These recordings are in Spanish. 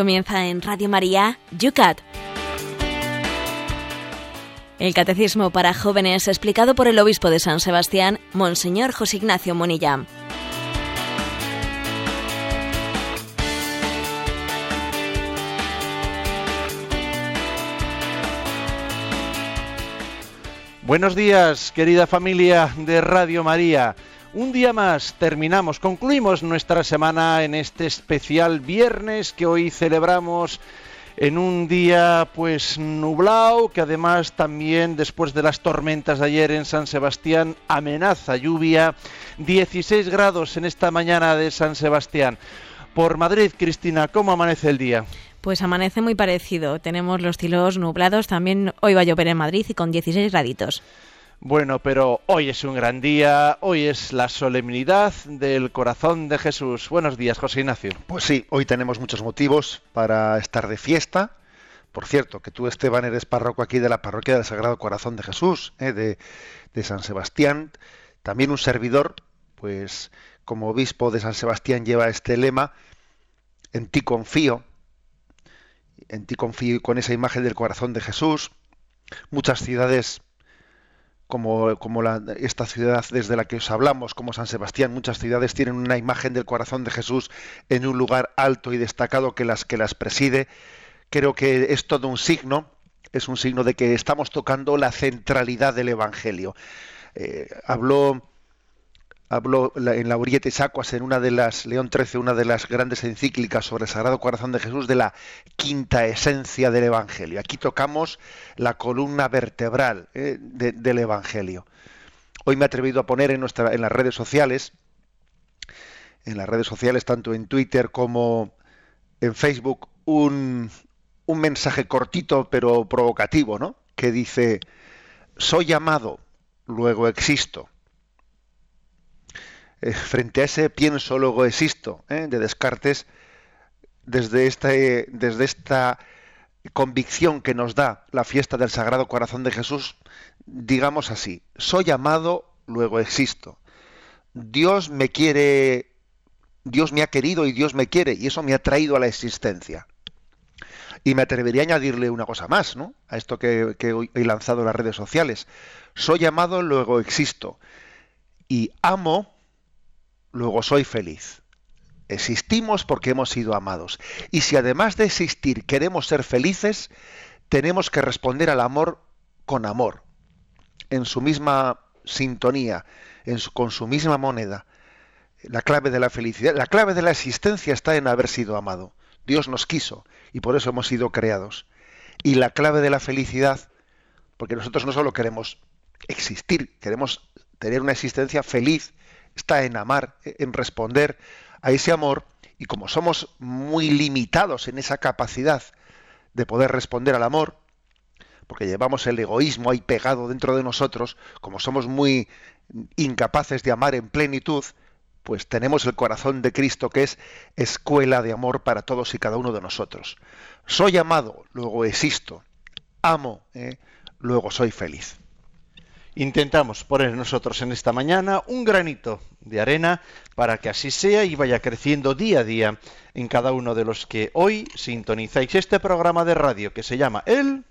Comienza en Radio María, Yucat. El Catecismo para Jóvenes explicado por el Obispo de San Sebastián, Monseñor José Ignacio Monilla. Buenos días, querida familia de Radio María. Un día más terminamos, concluimos nuestra semana en este especial viernes que hoy celebramos en un día pues nublado, que además también después de las tormentas de ayer en San Sebastián amenaza lluvia, 16 grados en esta mañana de San Sebastián. Por Madrid, Cristina, ¿cómo amanece el día? Pues amanece muy parecido. Tenemos los cielos nublados. También hoy va a llover en Madrid y con 16 graditos. Bueno, pero hoy es un gran día, hoy es la solemnidad del corazón de Jesús. Buenos días, José Ignacio. Pues sí, hoy tenemos muchos motivos para estar de fiesta. Por cierto, que tú, Esteban, eres párroco aquí de la parroquia del Sagrado Corazón de Jesús, ¿eh? de, de San Sebastián. También un servidor, pues como obispo de San Sebastián lleva este lema, en ti confío, en ti confío con esa imagen del corazón de Jesús. Muchas ciudades como, como la, esta ciudad desde la que os hablamos, como San Sebastián, muchas ciudades tienen una imagen del corazón de Jesús en un lugar alto y destacado que las que las preside. Creo que es todo un signo, es un signo de que estamos tocando la centralidad del Evangelio. Eh, habló habló en la Oriete Sacuas, en una de las, León XIII, una de las grandes encíclicas sobre el Sagrado Corazón de Jesús, de la quinta esencia del Evangelio. Aquí tocamos la columna vertebral eh, del Evangelio. Hoy me he atrevido a poner en, nuestra, en las redes sociales, en las redes sociales, tanto en Twitter como en Facebook, un, un mensaje cortito pero provocativo, ¿no? Que dice, soy llamado, luego existo eh, frente a ese pienso, luego existo, ¿eh? de Descartes, desde, este, desde esta convicción que nos da la fiesta del Sagrado Corazón de Jesús, digamos así, soy amado, luego existo. Dios me quiere, Dios me ha querido y Dios me quiere, y eso me ha traído a la existencia. Y me atrevería a añadirle una cosa más, ¿no? A esto que, he lanzado en las redes sociales. Soy amado, luego existo. Y amo, luego soy feliz. Existimos porque hemos sido amados. Y si además de existir queremos ser felices, tenemos que responder al amor con amor, en su misma sintonía, en con su misma moneda. La clave de la felicidad, la clave de la existencia está en haber sido amado. Dios nos quiso y por eso hemos sido creados. Y la clave de la felicidad, porque nosotros no solo queremos existir, queremos tener una existencia feliz, está en amar, en responder a ese amor, y como somos muy limitados en esa capacidad de poder responder al amor, porque llevamos el egoísmo ahí pegado dentro de nosotros, como somos muy incapaces de amar en plenitud, pues tenemos el corazón de Cristo que es escuela de amor para todos y cada uno de nosotros. Soy amado, luego existo. Amo, ¿eh? luego soy feliz. Intentamos poner nosotros en esta mañana un granito de arena para que así sea y vaya creciendo día a día en cada uno de los que hoy sintonizáis este programa de radio que se llama El...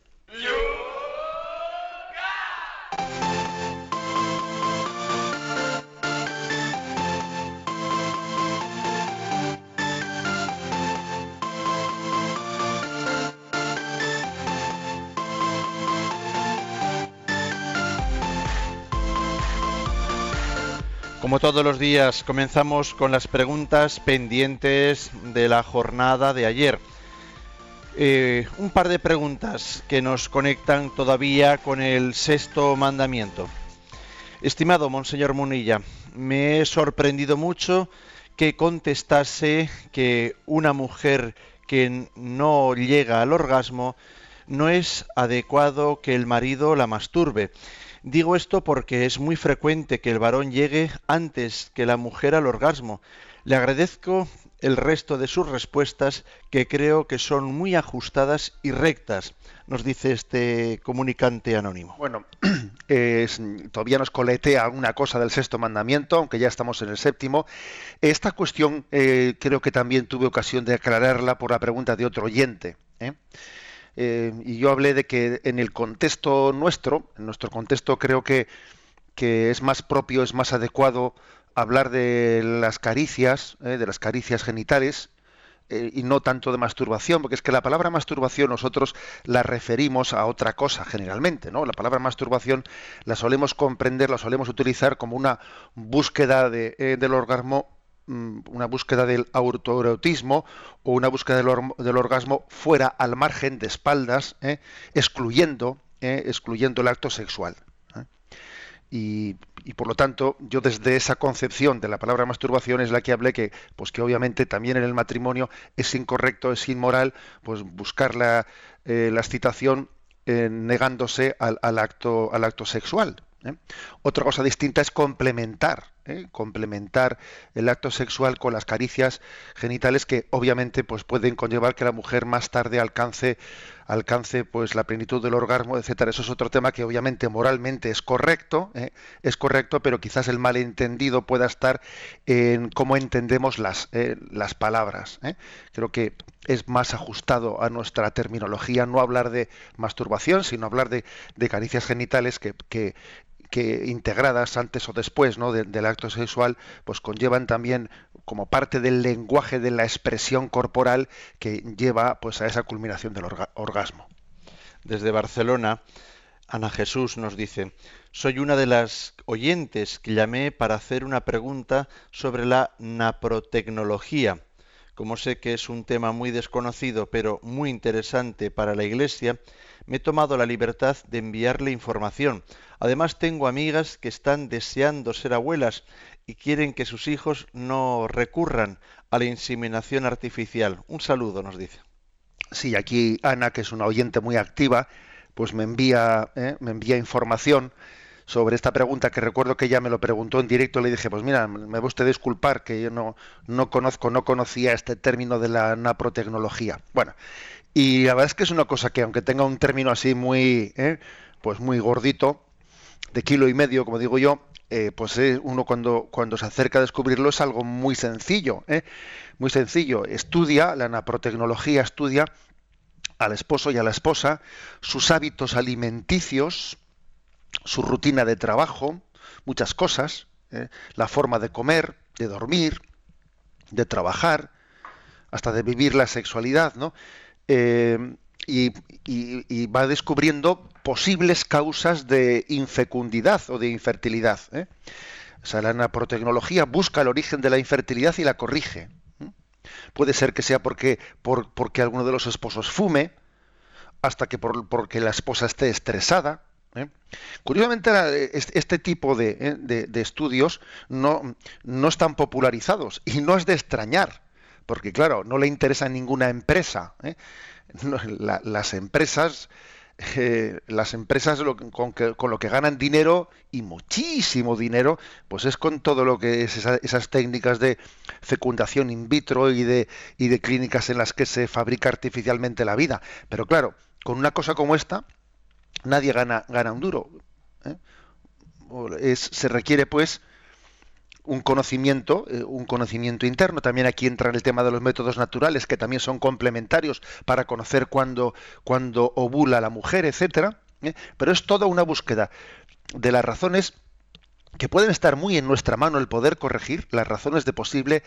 Todos los días, comenzamos con las preguntas pendientes de la jornada de ayer. Eh, un par de preguntas que nos conectan todavía con el sexto mandamiento. Estimado Monseñor Munilla, me he sorprendido mucho que contestase que una mujer que no llega al orgasmo no es adecuado que el marido la masturbe. Digo esto porque es muy frecuente que el varón llegue antes que la mujer al orgasmo. Le agradezco el resto de sus respuestas que creo que son muy ajustadas y rectas, nos dice este comunicante anónimo. Bueno, todavía nos coletea una cosa del sexto mandamiento, aunque ya estamos en el séptimo. Esta cuestión eh, creo que también tuve ocasión de aclararla por la pregunta de otro oyente. ¿eh? Eh, y yo hablé de que en el contexto nuestro, en nuestro contexto creo que, que es más propio, es más adecuado hablar de las caricias, ¿eh? de las caricias genitales, eh, y no tanto de masturbación, porque es que la palabra masturbación nosotros la referimos a otra cosa generalmente, ¿no? La palabra masturbación la solemos comprender, la solemos utilizar como una búsqueda de, del orgasmo, una búsqueda del autoerotismo o una búsqueda del, orgasmo fuera al margen de espaldas, excluyendo, excluyendo el acto sexual. Y, por lo tanto, yo desde esa concepción de la palabra masturbación es la que hablé que, pues que obviamente también en el matrimonio es incorrecto, es inmoral, pues buscar la, eh, excitación eh, negándose al, acto, al acto sexual. ¿eh? Otra cosa distinta es complementar, complementar el acto sexual con las caricias genitales que obviamente pues pueden conllevar que la mujer más tarde alcance alcance pues la plenitud del orgasmo, etcétera. Eso es otro tema que obviamente moralmente es correcto, ¿eh? es correcto, pero quizás el malentendido pueda estar en cómo entendemos las, eh, las palabras. ¿eh? Creo que es más ajustado a nuestra terminología no hablar de masturbación, sino hablar de, de caricias genitales que que integradas antes o después ¿no? del acto sexual, pues conllevan también como parte del lenguaje de la expresión corporal que lleva pues a esa culminación del orgasmo. Desde Barcelona, Ana Jesús nos dice, soy una de las oyentes que llamé para hacer una pregunta sobre la naprotecnología. Como sé que es un tema muy desconocido pero muy interesante para la Iglesia, me he tomado la libertad de enviarle información. Además tengo amigas que están deseando ser abuelas y quieren que sus hijos no recurran a la inseminación artificial. Un saludo, nos dice. Sí, aquí Ana, que es una oyente muy activa, pues me envía, ¿eh? me envía información sobre esta pregunta que recuerdo que ella me lo preguntó en directo, le dije, pues mira, me va usted disculpar que yo no, no conozco, no conocía este término de la naprotecnología. Bueno, y la verdad es que es una cosa que aunque tenga un término así muy, ¿eh? pues muy gordito, de kilo y medio, como digo yo, eh, pues eh, uno cuando, cuando se acerca a descubrirlo es algo muy sencillo, ¿eh? muy sencillo. Estudia, la naprotecnología estudia al esposo y a la esposa, sus hábitos alimenticios, su rutina de trabajo, muchas cosas, la forma de comer, de dormir, de trabajar, hasta de vivir la sexualidad, ¿no? Y, va descubriendo posibles causas de infecundidad o de infertilidad. ¿eh? O sea, la naprotecnología busca el origen de la infertilidad y la corrige. ¿eh? Puede ser que sea porque, por, porque alguno de los esposos fume, hasta que por, porque la esposa esté estresada. ¿eh? Curiosamente, este tipo de, de, estudios no, no están popularizados y no es de extrañar, porque claro, no le interesa ninguna empresa las empresas eh, las empresas con, lo que ganan dinero y muchísimo dinero, pues es con todo lo que es esas técnicas de fecundación in vitro y de, y de clínicas en las que se fabrica artificialmente la vida. Pero claro, con una cosa como esta, nadie gana, gana un duro. ¿eh? se requiere pues un conocimiento, eh, un conocimiento interno. También aquí entra el tema de los métodos naturales, que también son complementarios para conocer cuándo, cuando ovula la mujer, etcétera. ¿eh? Pero es toda una búsqueda de las razones que pueden estar muy en nuestra mano el poder corregir las razones de posible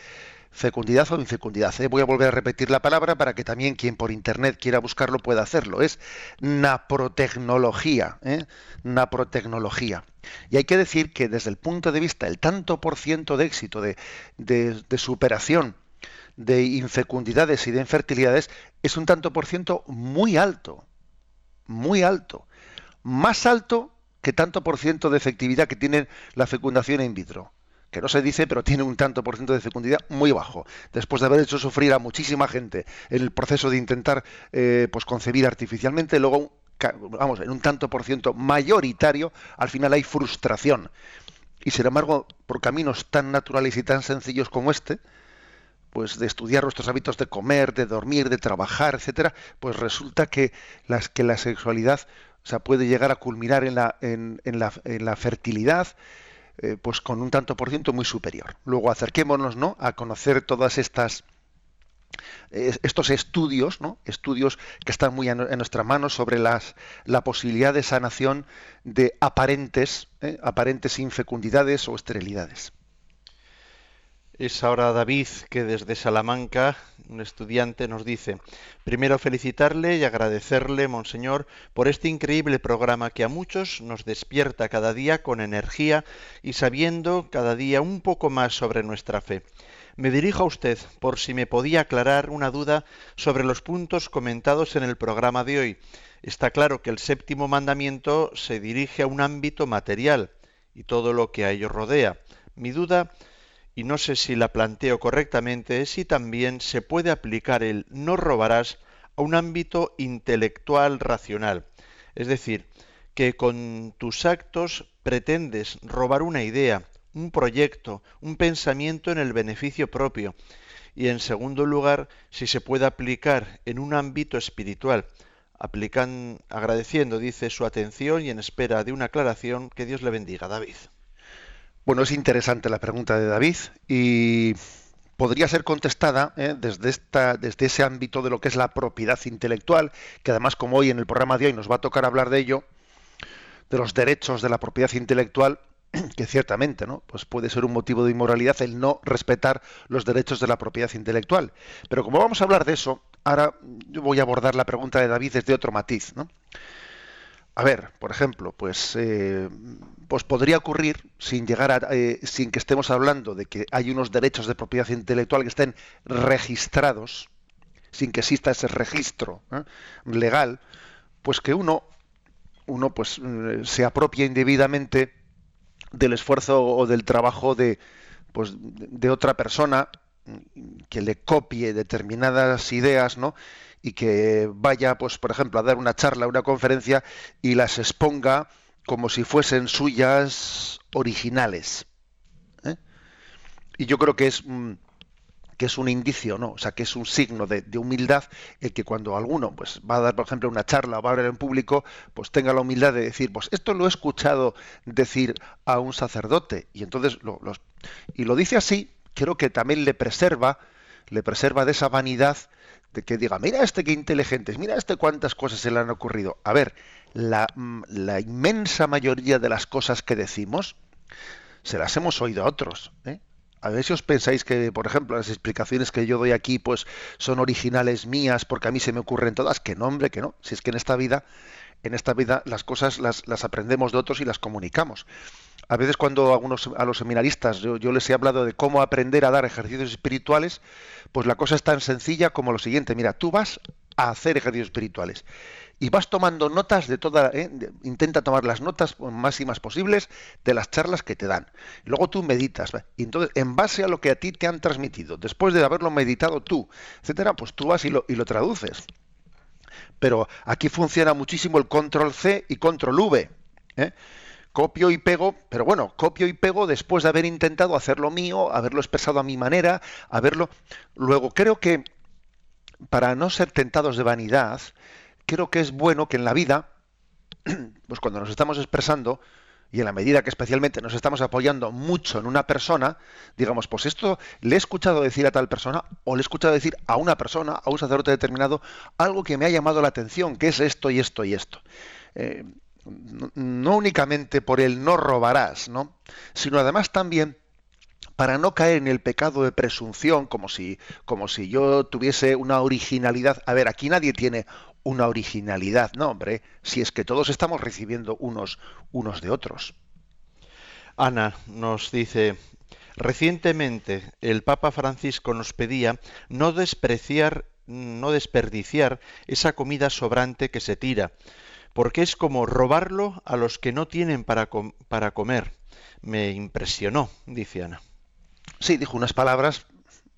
fecundidad o infecundidad. ¿eh? Voy a volver a repetir la palabra para que también quien por internet quiera buscarlo pueda hacerlo. Es naprotecnología. ¿eh? Naprotecnología. Y hay que decir que desde el punto de vista del tanto por ciento de éxito, de, de superación de infecundidades y de infertilidades, es un tanto por ciento muy alto. Muy alto. Más alto que tanto por ciento de efectividad que tiene la fecundación in vitro que no se dice, pero tiene un tanto por ciento de fecundidad muy bajo, después de haber hecho sufrir a muchísima gente en el proceso de intentar eh, pues concebir artificialmente, luego vamos, en un tanto por ciento mayoritario, al final hay frustración. Y sin embargo, por caminos tan naturales y tan sencillos como este, pues de estudiar nuestros hábitos de comer, de dormir, de trabajar, etcétera, pues resulta que las que la sexualidad o sea, puede llegar a culminar en la, en, la, en la fertilidad, eh, pues con un tanto por ciento muy superior. Luego acerquémonos, ¿no? A conocer todas estas estos estudios, ¿no? estudios que están muy en, nuestra mano sobre las, la posibilidad de sanación de aparentes, ¿eh? aparentes infecundidades o esterilidades. Es ahora David que desde Salamanca, un estudiante, nos dice, primero felicitarle y agradecerle, Monseñor, por este increíble programa que a muchos nos despierta cada día con energía y sabiendo cada día un poco más sobre nuestra fe. Me dirijo a usted por si me podía aclarar una duda sobre los puntos comentados en el programa de hoy. Está claro que el séptimo mandamiento se dirige a un ámbito material y todo lo que a ello rodea. Mi duda y no sé si la planteo correctamente, si también se puede aplicar el no robarás a un ámbito intelectual racional. Es decir, que con tus actos pretendes robar una idea, un proyecto, un pensamiento en el beneficio propio. Y en segundo lugar, si se puede aplicar en un ámbito espiritual, agradeciendo, dice, su atención y en espera de una aclaración, que Dios le bendiga, David. Bueno, es interesante la pregunta de David y podría ser contestada ¿eh? desde, esta, desde ese ámbito de lo que es la propiedad intelectual, que además como hoy en el programa de hoy nos va a tocar hablar de ello, de los derechos de la propiedad intelectual, que ciertamente ¿no? pues puede ser un motivo de inmoralidad el no respetar los derechos de la propiedad intelectual. Pero como vamos a hablar de eso, ahora yo voy a abordar la pregunta de David desde otro matiz. ¿no? A ver, por ejemplo, pues, eh, pues podría ocurrir sin llegar a, eh, sin que estemos hablando de que hay unos derechos de propiedad intelectual que estén registrados, sin que exista ese registro ¿eh? legal, pues que uno, uno pues se apropie indebidamente del esfuerzo o del trabajo de, pues, de otra persona que le copie determinadas ideas, ¿no? Y que vaya, pues, por ejemplo, a dar una charla, una conferencia y las exponga como si fuesen suyas originales. ¿eh? Y yo creo que es que es un indicio, ¿no? O sea, que es un signo de, humildad el que cuando alguno pues va a dar, por ejemplo, una charla o va a hablar en público, pues tenga la humildad de decir, pues esto lo he escuchado decir a un sacerdote y entonces lo, y lo dice así, creo que también le preserva, le preserva de esa vanidad de que diga, mira este qué inteligente mira este cuántas cosas se le han ocurrido. A ver, la, mm, la inmensa mayoría de las cosas que decimos se las hemos oído a otros. ¿eh? A ver si os pensáis que, por ejemplo, las explicaciones que yo doy aquí, pues son originales mías porque a mí se me ocurren todas. Que no, hombre, que no. Si es que en esta vida, en esta vida las cosas las, las aprendemos de otros y las comunicamos a veces cuando a, los seminaristas yo, les he hablado de cómo aprender a dar ejercicios espirituales, pues la cosa es tan sencilla como lo siguiente. Mira, tú vas a hacer ejercicios espirituales y vas tomando notas de toda, ¿eh? intenta tomar las notas máximas posibles de las charlas que te dan. Luego tú meditas, y entonces en base a lo que a ti te han transmitido, después de haberlo meditado tú, etcétera, pues tú vas y lo, y lo traduces. Pero aquí funciona muchísimo el control C y control V. ¿eh? Copio y pego, pero bueno, copio y pego después de haber intentado hacerlo mío, haberlo expresado a mi manera, haberlo. Luego, creo que para no ser tentados de vanidad, creo que es bueno que en la vida, pues cuando nos estamos expresando, y en la medida que especialmente nos estamos apoyando mucho en una persona, digamos, pues esto le he escuchado decir a tal persona o le he escuchado decir a una persona, a un sacerdote determinado, algo que me ha llamado la atención, que es esto y esto y esto. Eh, no, únicamente por el no robarás, ¿no? sino además también para no caer en el pecado de presunción, como si, como si yo tuviese una originalidad. A ver, aquí nadie tiene una originalidad, no, hombre, si es que todos estamos recibiendo unos, unos de otros. Ana nos dice, recientemente el Papa Francisco nos pedía no despreciar, no desperdiciar esa comida sobrante que se tira, porque es como robarlo a los que no tienen para, para comer. Me impresionó, dice Ana. Sí, dijo unas palabras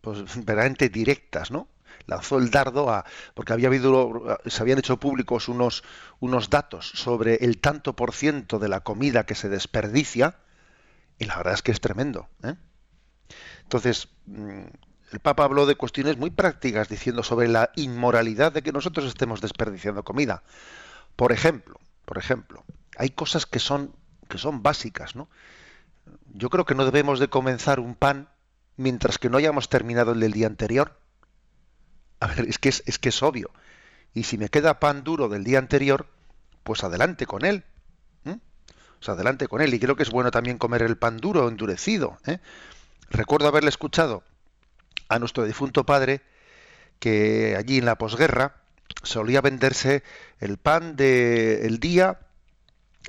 pues verdaderamente directas, ¿no? lanzó el dardo a porque había habido se habían hecho públicos unos unos datos sobre el tanto por ciento de la comida que se desperdicia y la verdad es que es tremendo ¿eh? entonces mm, el Papa habló de cuestiones muy prácticas, diciendo sobre la inmoralidad de que nosotros estemos desperdiciando comida. Por ejemplo, por ejemplo, hay cosas que son, que son básicas, ¿no? Yo creo que no debemos de comenzar un pan mientras que no hayamos terminado el del día anterior. A ver, es que es, es que es obvio. Y si me queda pan duro del día anterior, pues adelante con él. O sea, adelante con él. Y creo que es bueno también comer el pan duro, endurecido. ¿eh? Recuerdo haberle escuchado a nuestro difunto padre que allí en la posguerra solía venderse el pan del día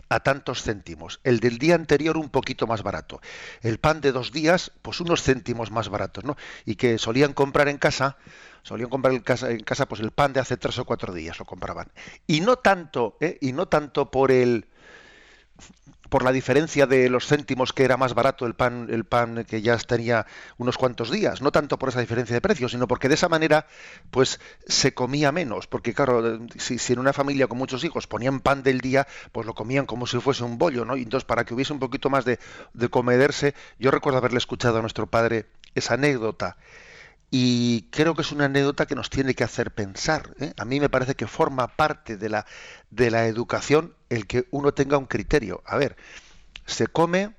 a tantos céntimos, el del día anterior un poquito más barato, el pan de dos días pues unos céntimos más baratos, ¿no? Y que solían comprar en casa, solían comprar en casa, en casa pues el pan de hace tres o cuatro días lo compraban y no tanto, ¿eh? y no tanto por el por la diferencia de los céntimos que era más barato el pan, el pan que ya tenía unos cuantos días, no tanto por esa diferencia de precio, sino porque de esa manera pues se comía menos, porque claro, si, en una familia con muchos hijos ponían pan del día, pues lo comían como si fuese un bollo, ¿no? Y entonces para que hubiese un poquito más de, de comederse, yo recuerdo haberle escuchado a nuestro padre esa anécdota y creo que es una anécdota que nos tiene que hacer pensar. ¿eh? A mí me parece que forma parte de la, de la educación el que uno tenga un criterio. A ver, se come,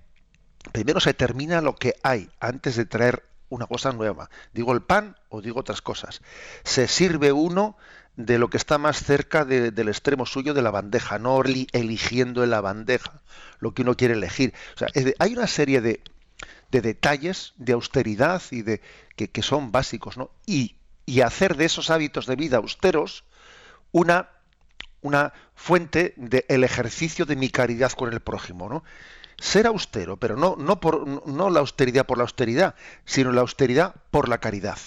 primero se termina lo que hay antes de traer una cosa nueva. Digo el pan o digo otras cosas. Se sirve uno de lo que está más cerca del extremo suyo de la bandeja, no eligiendo en la bandeja lo que uno quiere elegir. O sea, hay una serie de, de detalles de austeridad y de que, son básicos, ¿no? Y, y, hacer de esos hábitos de vida austeros una, una fuente del ejercicio de mi caridad con el prójimo, ¿no? Ser austero, pero no, no, por, no la austeridad por la austeridad, sino la austeridad por la caridad.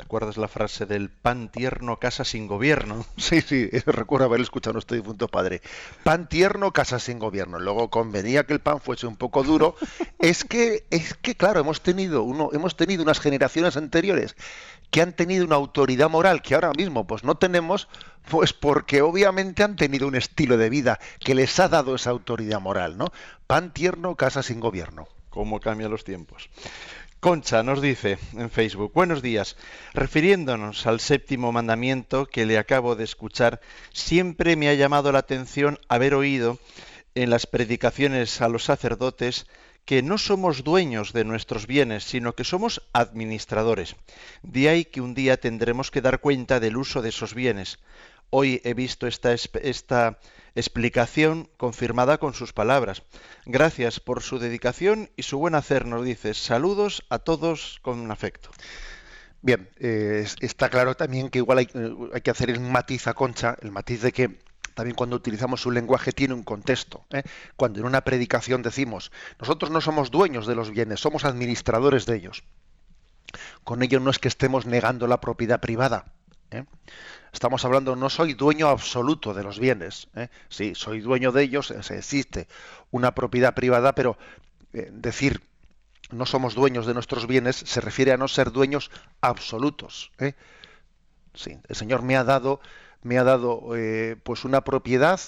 ¿Te acuerdas la frase del pan tierno, casa sin gobierno? Sí, sí, recuerdo haber escuchado a nuestro difunto padre. Pan tierno, casa sin gobierno. Luego convenía que el pan fuese un poco duro. es que, es que claro, hemos tenido uno, hemos tenido unas generaciones anteriores que han tenido una autoridad moral que ahora mismo pues no tenemos, pues porque obviamente han tenido un estilo de vida que les ha dado esa autoridad moral, ¿no? Pan tierno, casa sin gobierno. ¿Cómo cambian los tiempos? Concha nos dice en Facebook, buenos días, refiriéndonos al séptimo mandamiento que le acabo de escuchar, siempre me ha llamado la atención haber oído en las predicaciones a los sacerdotes que no somos dueños de nuestros bienes, sino que somos administradores. De ahí que un día tendremos que dar cuenta del uso de esos bienes. Hoy he visto esta, explicación confirmada con sus palabras. Gracias por su dedicación y su buen hacer, nos dice. Saludos a todos con afecto. Bien, eh, está claro también que igual hay, eh, que hacer el matiz a Concha, el matiz de que también cuando utilizamos un lenguaje tiene un contexto. ¿eh? Cuando en una predicación decimos, nosotros no somos dueños de los bienes, somos administradores de ellos. Con ello no es que estemos negando la propiedad privada. Estamos hablando, no soy dueño absoluto de los bienes. ¿eh? Sí, soy dueño de ellos, existe una propiedad privada, pero eh, decir no somos dueños de nuestros bienes se refiere a no ser dueños absolutos. ¿eh? Sí, el Señor me ha dado, me ha dado eh, pues una propiedad,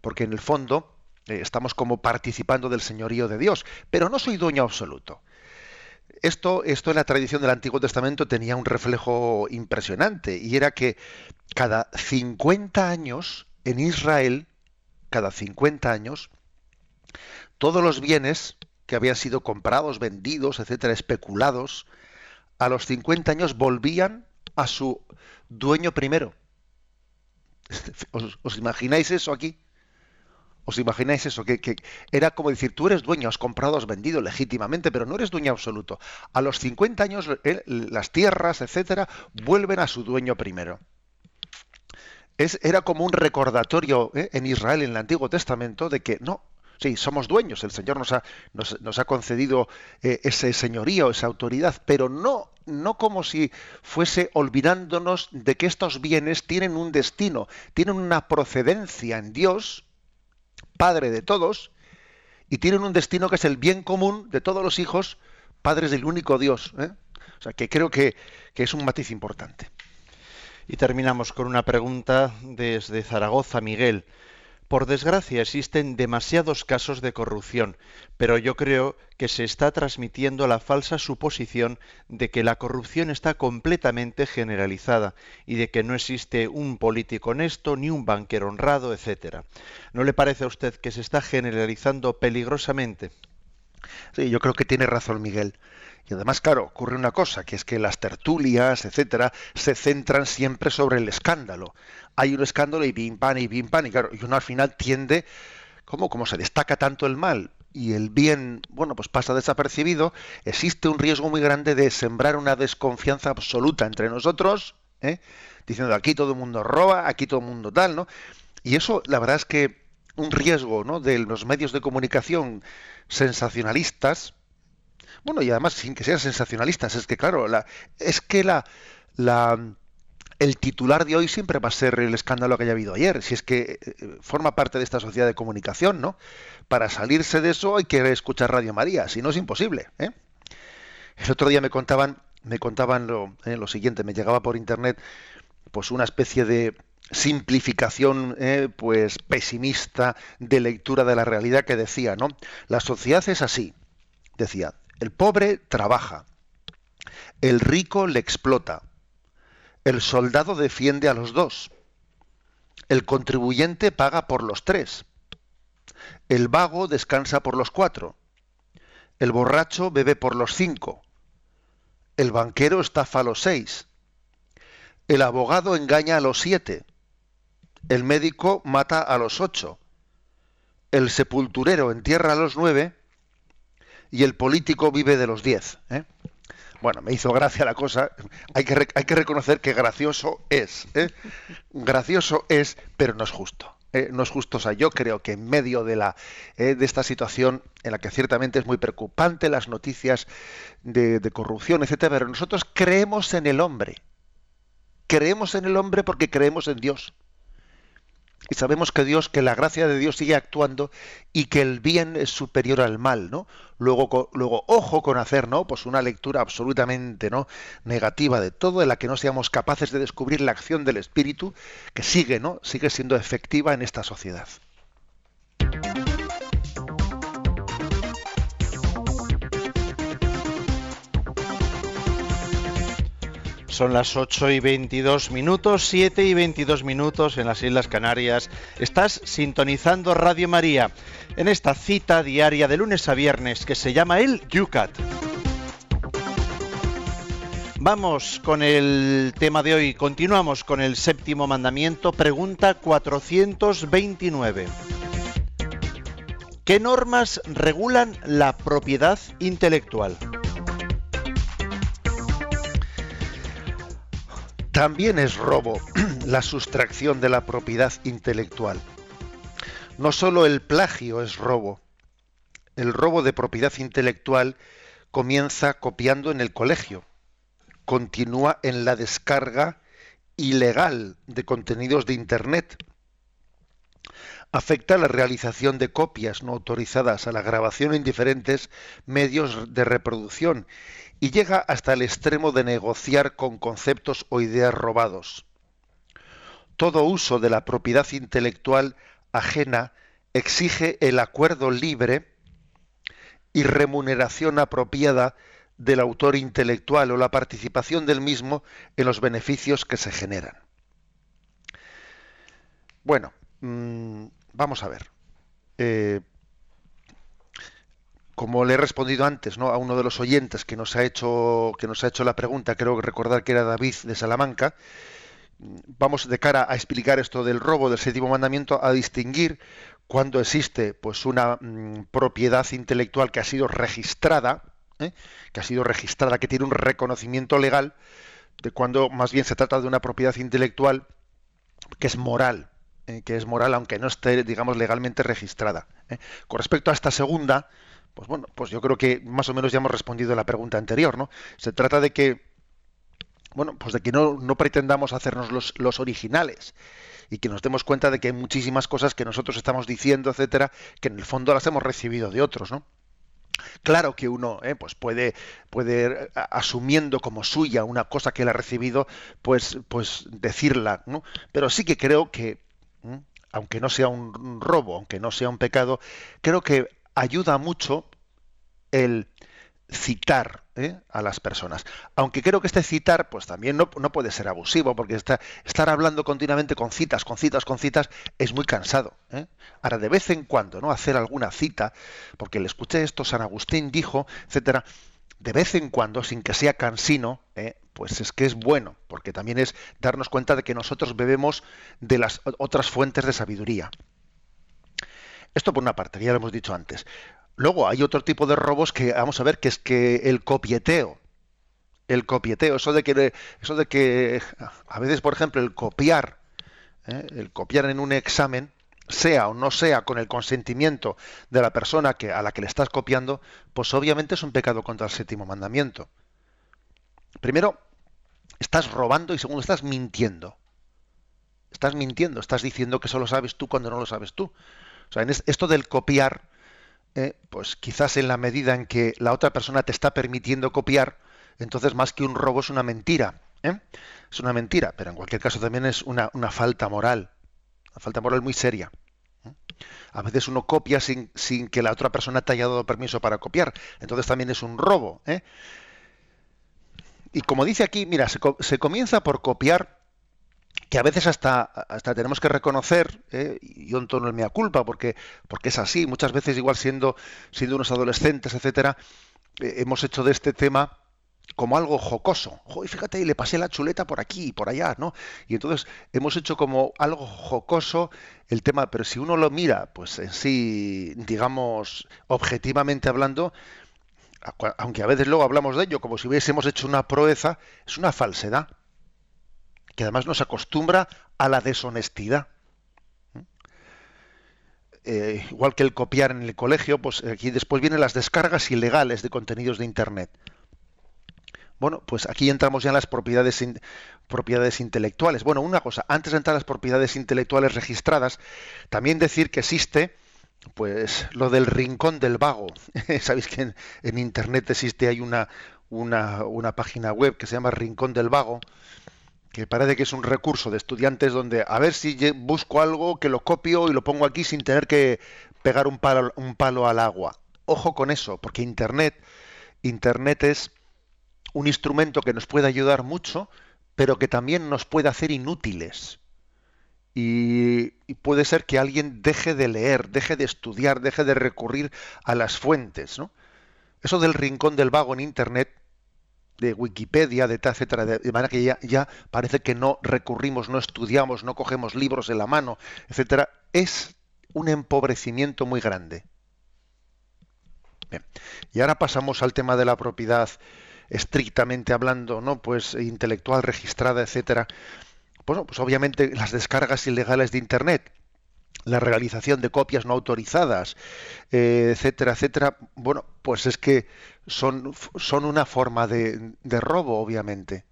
porque en el fondo estamos como participando del señorío de Dios, pero no soy dueño absoluto. Esto, esto en la tradición del Antiguo Testamento tenía un reflejo impresionante y era que cada 50 años en Israel, cada 50 años, todos los bienes que habían sido comprados, vendidos, etcétera, especulados, a los 50 años volvían a su dueño primero. os imagináis eso aquí? ¿Os imagináis eso? Que, era como decir, tú eres dueño, has comprado, has vendido legítimamente, pero no eres dueño absoluto. A los 50 años las tierras, etcétera, vuelven a su dueño primero. Es, era como un recordatorio ¿eh? en Israel, en el Antiguo Testamento, de que no, sí, somos dueños, el Señor nos ha, nos, ha concedido eh, ese señorío, esa autoridad, pero no, no como si fuese olvidándonos de que estos bienes tienen un destino, tienen una procedencia en Dios, padre de todos, y tienen un destino que es el bien común de todos los hijos, padres del único Dios. ¿eh? O sea, que creo que, es un matiz importante. Y terminamos con una pregunta desde Zaragoza, Miguel. Por desgracia existen demasiados casos de corrupción, pero yo creo que se está transmitiendo la falsa suposición de que la corrupción está completamente generalizada y de que no existe un político honesto ni un banquero honrado, etc. ¿No le parece a usted que se está generalizando peligrosamente? Sí, yo creo que tiene razón Miguel. Y además, claro, ocurre una cosa, que es que las tertulias, etcétera, se centran siempre sobre el escándalo. Hay un escándalo y pim pam y pim pam, y claro, y uno al final tiende, como, como se destaca tanto el mal y el bien, bueno, pues pasa desapercibido, existe un riesgo muy grande de sembrar una desconfianza absoluta entre nosotros, ¿eh? diciendo aquí todo el mundo roba, aquí todo el mundo tal, ¿no? Y eso, la verdad es que un riesgo, ¿no? De los medios de comunicación sensacionalistas, bueno, y además sin que sean sensacionalistas, es que claro, la, es que la, la, el titular de hoy siempre va a ser el escándalo que haya habido ayer, si es que eh, forma parte de esta sociedad de comunicación, ¿no? Para salirse de eso hay que escuchar Radio María, si no es imposible. ¿eh? El otro día me contaban, me contaban lo, eh, lo siguiente, me llegaba por internet pues una especie de simplificación eh, pues pesimista de lectura de la realidad que decía, ¿no? La sociedad es así, decía, el pobre trabaja, el rico le explota, el soldado defiende a los dos, el contribuyente paga por los tres, el vago descansa por los cuatro, el borracho bebe por los cinco, el banquero estafa a los seis, el abogado engaña a los siete, el médico mata a los ocho, el sepulturero entierra a los nueve, y el político vive de los 10. ¿eh? Bueno, me hizo gracia la cosa. Hay que, hay que reconocer que gracioso es. ¿eh? Gracioso es, pero no es justo. ¿eh? No es justo. O sea, yo creo que en medio de, la, de esta situación, en la que ciertamente es muy preocupante las noticias de, de corrupción, etcétera, pero nosotros creemos en el hombre. Creemos en el hombre porque creemos en Dios y sabemos que Dios, que la gracia de Dios sigue actuando y que el bien es superior al mal, ¿no? Luego, luego ojo con hacer, ¿no? Pues una lectura absolutamente, ¿no? Negativa de todo, en la que no seamos capaces de descubrir la acción del Espíritu que sigue, ¿no? Sigue siendo efectiva en esta sociedad. Son las 8 y 22 minutos, 7 y 22 minutos en las Islas Canarias. Estás sintonizando Radio María en esta cita diaria de lunes a viernes que se llama el Yucat. Vamos con el tema de hoy. Continuamos con el séptimo mandamiento, pregunta 429. ¿Qué normas regulan la propiedad intelectual? También es robo la sustracción de la propiedad intelectual. No solo el plagio es robo, el robo de propiedad intelectual comienza copiando en el colegio, continúa en la descarga ilegal de contenidos de Internet, afecta la realización de copias no autorizadas a la grabación en diferentes medios de reproducción y llega hasta el extremo de negociar con conceptos o ideas robados. Todo uso de la propiedad intelectual ajena exige el acuerdo libre y remuneración apropiada del autor intelectual o la participación del mismo en los beneficios que se generan. Bueno, mm, vamos a ver. Eh, como le he respondido antes ¿no? a uno de los oyentes que nos ha hecho que nos ha hecho la pregunta, creo recordar que era David de Salamanca, vamos de cara a explicar esto del robo del séptimo mandamiento a distinguir cuando existe pues una mm, propiedad intelectual que ha sido registrada, ¿eh? que ha sido registrada, que tiene un reconocimiento legal, de cuando más bien se trata de una propiedad intelectual que es moral, ¿eh? que es moral aunque no esté, digamos, legalmente registrada. ¿eh? Con respecto a esta segunda, pues bueno, pues yo creo que más o menos ya hemos respondido a la pregunta anterior, ¿no? Se trata de que, bueno, pues de que no, pretendamos hacernos los, los originales y que nos demos cuenta de que hay muchísimas cosas que nosotros estamos diciendo, etcétera, que en el fondo las hemos recibido de otros, ¿no? Claro que uno eh, pues puede, puede, asumiendo como suya una cosa que él ha recibido, pues, pues decirla, ¿no? Pero sí que creo que aunque no sea un robo, aunque no sea un pecado, creo que ayuda mucho el citar ¿eh? a las personas. Aunque creo que este citar, pues también no, puede ser abusivo, porque estar hablando continuamente con citas, con citas, con citas, es muy cansado. ¿eh? Ahora, de vez en cuando, ¿no? Hacer alguna cita, porque le escuché esto, San Agustín dijo, etcétera, de vez en cuando, sin que sea cansino, ¿eh? pues es que es bueno, porque también es darnos cuenta de que nosotros bebemos de las otras fuentes de sabiduría. Esto por una parte, ya lo hemos dicho antes. Luego hay otro tipo de robos que vamos a ver que es que el copieteo. El copieteo, eso de que eso de que a veces, por ejemplo, el copiar, ¿eh? el copiar en un examen, sea o no sea con el consentimiento de la persona que, a la que le estás copiando, pues obviamente es un pecado contra el séptimo mandamiento. Primero, estás robando y segundo, estás mintiendo. Estás mintiendo, estás diciendo que solo sabes tú cuando no lo sabes tú. O sea, en esto del copiar, eh, pues quizás en la medida en que la otra persona te está permitiendo copiar, entonces más que un robo es una mentira. ¿eh? Es una mentira, pero en cualquier caso también es una, falta moral, una falta moral muy seria. ¿eh? A veces uno copia sin, sin, que la otra persona te haya dado permiso para copiar, entonces también es un robo. Y como dice aquí, mira, se comienza por copiar que a veces hasta, hasta tenemos que reconocer, ¿eh? y yo en tono el mea culpa, porque, porque es así, muchas veces igual siendo, siendo unos adolescentes, etcétera, eh, hemos hecho de este tema como algo jocoso. Joder, fíjate, le pasé la chuleta por aquí y por allá, ¿no? Y entonces hemos hecho como algo jocoso el tema, pero si uno lo mira, pues en sí, digamos, objetivamente hablando, aunque a veces luego hablamos de ello como si hubiésemos hecho una proeza, es una falsedad que además nos acostumbra a la deshonestidad. Eh, igual que el copiar en el colegio, pues aquí después vienen las descargas ilegales de contenidos de Internet. Bueno, pues aquí entramos ya en las propiedades, intelectuales. Bueno, una cosa, antes de entrar a las propiedades intelectuales registradas, también decir que existe pues lo del rincón del vago. Sabéis que en, Internet existe, hay una página web que se llama Rincón del Vago, que parece que es un recurso de estudiantes donde a ver si busco algo que lo copio y lo pongo aquí sin tener que pegar un palo, un palo al agua. Ojo con eso, porque Internet, Internet es un instrumento que nos puede ayudar mucho, pero que también nos puede hacer inútiles. Y, puede ser que alguien deje de leer, deje de estudiar, deje de recurrir a las fuentes. ¿no? Eso del rincón del vago en Internet de Wikipedia, de tal, etcétera, de, manera que ya, parece que no recurrimos, no estudiamos, no cogemos libros en la mano, etcétera, es un empobrecimiento muy grande. Bien. Y ahora pasamos al tema de la propiedad estrictamente hablando, ¿no? Pues intelectual registrada, etcétera. Bueno, pues obviamente las descargas ilegales de internet la realización de copias no autorizadas, eh, etcétera, etcétera, bueno, pues es que son, son una forma de, de, robo, obviamente.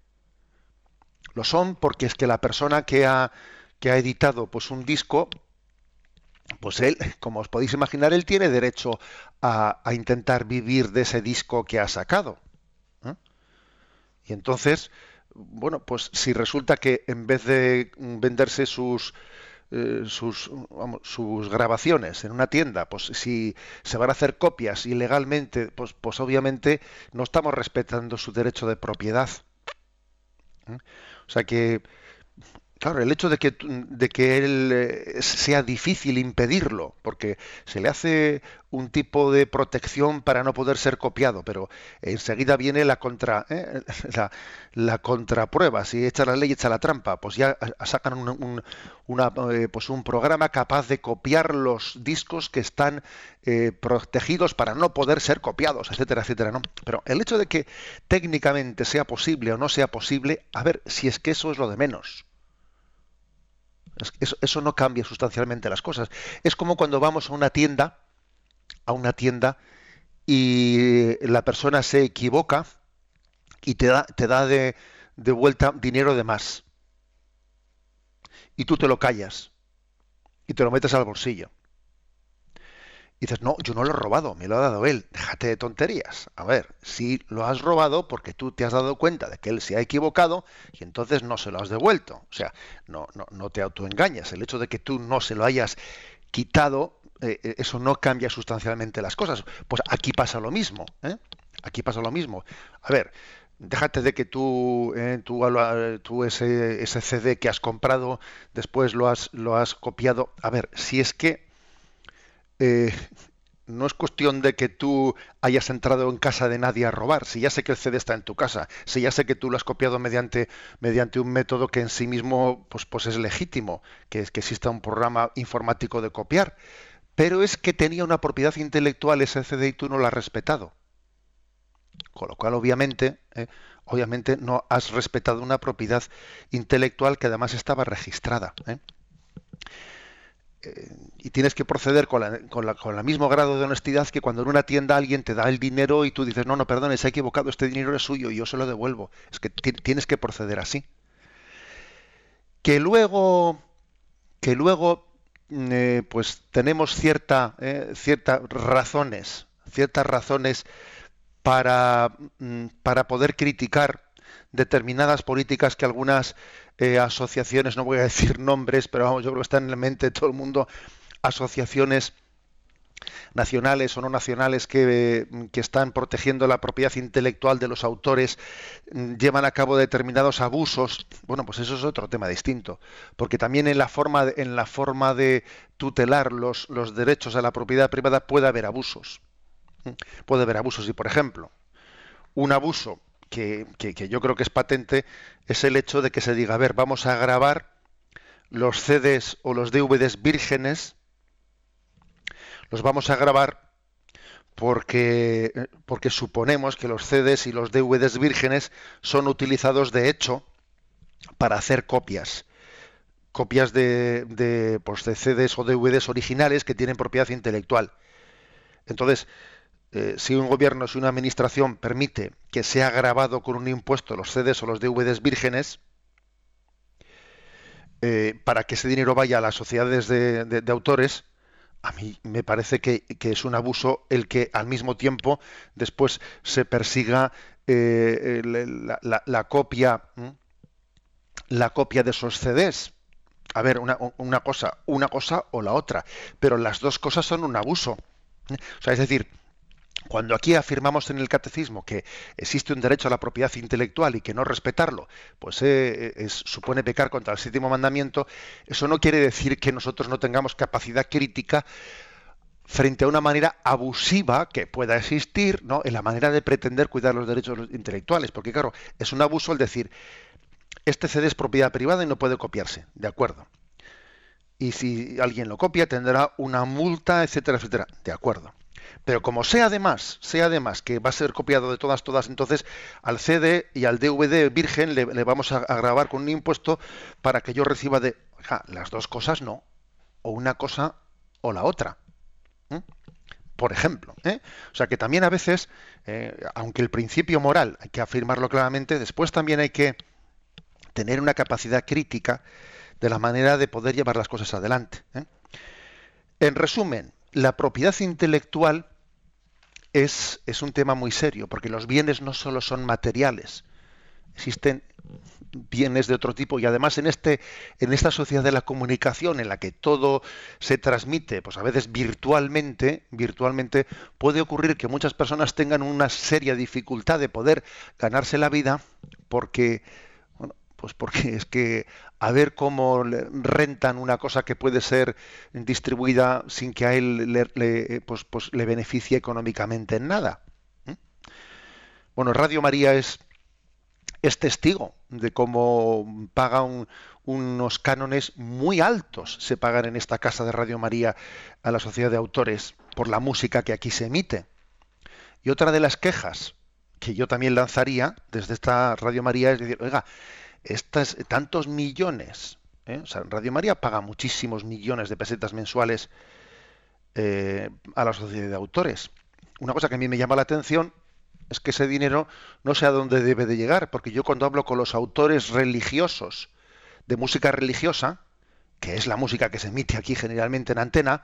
Lo son porque es que la persona que ha, que ha editado pues, un disco, pues él, como os podéis imaginar, él tiene derecho a, a intentar vivir de ese disco que ha sacado. ¿eh? Y entonces, bueno, pues si resulta que en vez de venderse sus eh, sus, sus grabaciones en una tienda, pues si se van a hacer copias ilegalmente, pues, pues obviamente no estamos respetando su derecho de propiedad. ¿Eh? O sea que Claro, el hecho de que, él eh, sea difícil impedirlo, porque se le hace un tipo de protección para no poder ser copiado, pero enseguida viene la contra ¿eh? la, contraprueba. Si echa la ley, echa la trampa, pues ya sacan un, una, eh, pues un programa capaz de copiar los discos que están protegidos para no poder ser copiados, etcétera, etcétera. ¿no? Pero el hecho de que técnicamente sea posible o no sea posible, a ver si es que eso es lo de menos. Eso, no cambia sustancialmente las cosas. Es como cuando vamos a una tienda, a una tienda, y la persona se equivoca y te da, te da de, de vuelta dinero de más. Y tú te lo callas y te lo metes al bolsillo. Y dices, no, yo no lo he robado, me lo ha dado él. Déjate de tonterías. A ver, si lo has robado porque tú te has dado cuenta de que él se ha equivocado y entonces no se lo has devuelto. O sea, no, no, no te autoengañas. El hecho de que tú no se lo hayas quitado, eh, eh, eso no cambia sustancialmente las cosas. Pues aquí pasa lo mismo. ¿eh? Aquí pasa lo mismo. A ver, déjate de que tú, eh, tú, tú ese, ese, CD que has comprado, después lo has, lo has copiado. A ver, si es que eh, no es cuestión de que tú hayas entrado en casa de nadie a robar, si ya sé que el CD está en tu casa, si ya sé que tú lo has copiado mediante, mediante un método que en sí mismo pues, pues es legítimo, que es que exista un programa informático de copiar, pero es que tenía una propiedad intelectual ese CD y tú no lo has respetado. Con lo cual, obviamente, eh, obviamente no has respetado una propiedad intelectual que además estaba registrada. ¿eh? Eh, y tienes que proceder con, la, con, la, con, el mismo grado de honestidad que cuando en una tienda alguien te da el dinero y tú dices, no, no, perdone, se ha equivocado, este dinero es suyo y yo se lo devuelvo. Es que tienes que proceder así. Que luego, que luego, eh, pues tenemos cierta, eh, ciertas razones, ciertas razones para, mm, para poder criticar determinadas políticas que algunas eh, asociaciones, no voy a decir nombres, pero vamos, yo creo que están en la mente de todo el mundo, asociaciones nacionales o no nacionales que, que, están protegiendo la propiedad intelectual de los autores mm, llevan a cabo determinados abusos, bueno, pues eso es otro tema distinto, porque también en la forma de, en la forma de tutelar los, los derechos a la propiedad privada puede haber abusos. Puede haber abusos y, por ejemplo, un abuso que, yo creo que es patente es el hecho de que se diga, a ver, vamos a grabar los CDs o los DVDs vírgenes, los vamos a grabar porque, porque suponemos que los CDs y los DVDs vírgenes son utilizados de hecho para hacer copias. Copias de, de, pues de CDs o DVDs originales que tienen propiedad intelectual. Entonces, eh, si un gobierno, si una administración permite que sea grabado con un impuesto los CDs o los DVDs vírgenes, eh, para que ese dinero vaya a las sociedades de, autores, a mí me parece que, es un abuso el que al mismo tiempo después se persiga eh, la, copia la copia de esos CDs. A ver, una, una, cosa, una cosa o la otra, pero las dos cosas son un abuso. O sea, es decir, cuando aquí afirmamos en el catecismo que existe un derecho a la propiedad intelectual y que no respetarlo, pues eh, es, supone pecar contra el séptimo mandamiento, eso no quiere decir que nosotros no tengamos capacidad crítica frente a una manera abusiva que pueda existir ¿no? en la manera de pretender cuidar los derechos intelectuales. Porque claro, es un abuso el decir, este CD es propiedad privada y no puede copiarse, ¿de acuerdo? Y si alguien lo copia tendrá una multa, etcétera, etcétera, de acuerdo. Pero como sea además, sea además que va a ser copiado de todas, todas, entonces al CD y al DVD virgen le, vamos a, grabar con un impuesto para que yo reciba de... las dos cosas no. O una cosa o la otra. Por ejemplo. ¿eh? O sea que también a veces, eh, aunque el principio moral hay que afirmarlo claramente, después también hay que tener una capacidad crítica de la manera de poder llevar las cosas adelante. ¿eh? En resumen, la propiedad intelectual es, es, un tema muy serio, porque los bienes no solo son materiales, existen bienes de otro tipo. Y además en este en esta sociedad de la comunicación en la que todo se transmite pues a veces virtualmente virtualmente puede ocurrir que muchas personas tengan una seria dificultad de poder ganarse la vida porque pues porque es que a ver cómo rentan una cosa que puede ser distribuida sin que a él le, pues, pues le beneficie económicamente en nada. Bueno, Radio María es, es testigo de cómo pagan unos cánones muy altos, se pagan en esta casa de Radio María a la sociedad de autores por la música que aquí se emite. Y otra de las quejas que yo también lanzaría desde esta Radio María es decir, oiga, estas, tantos millones, ¿eh? o sea, Radio María paga muchísimos millones de pesetas mensuales eh, a la sociedad de autores. Una cosa que a mí me llama la atención es que ese dinero no sé a dónde debe de llegar, porque yo cuando hablo con los autores religiosos de música religiosa, que es la música que se emite aquí generalmente en antena,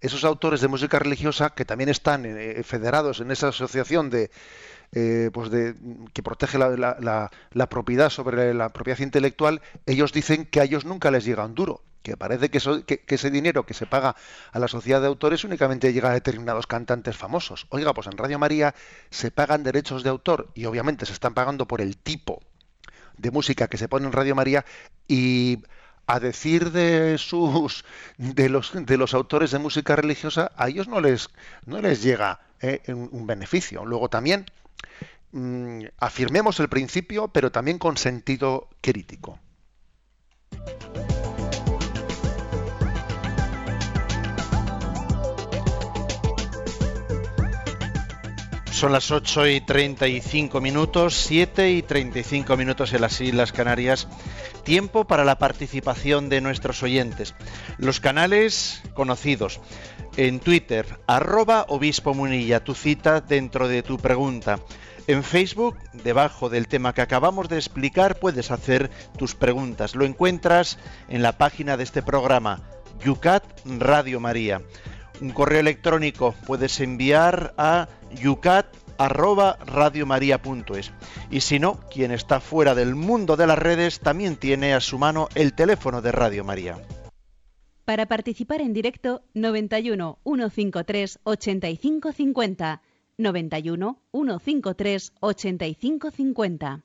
esos autores de música religiosa que también están eh, federados en esa asociación de, eh, pues de, que protege la, propiedad sobre la propiedad intelectual, ellos dicen que a ellos nunca les llega un duro, que parece que, que, ese dinero que se paga a la sociedad de autores únicamente llega a determinados cantantes famosos. Oiga, pues en Radio María se pagan derechos de autor y obviamente se están pagando por el tipo de música que se pone en Radio María y a decir de sus de los de los autores de música religiosa a ellos no les no les llega eh, un beneficio. Luego también mm, afirmemos el principio pero también con sentido crítico Son las 8 y 35 minutos, 7 y 35 minutos en las Islas Canarias. Tiempo para la participación de nuestros oyentes. Los canales conocidos. En Twitter, arroba obispo munilla, tu cita dentro de tu pregunta. En Facebook, debajo del tema que acabamos de explicar, puedes hacer tus preguntas. Lo encuentras en la página de este programa, Yucat Radio María un correo electrónico puedes enviar a yucat@radiomaria.es. Y si no, quien está fuera del mundo de las redes también tiene a su mano el teléfono de Radio María. Para participar en directo 91 153 8550 91 153 8550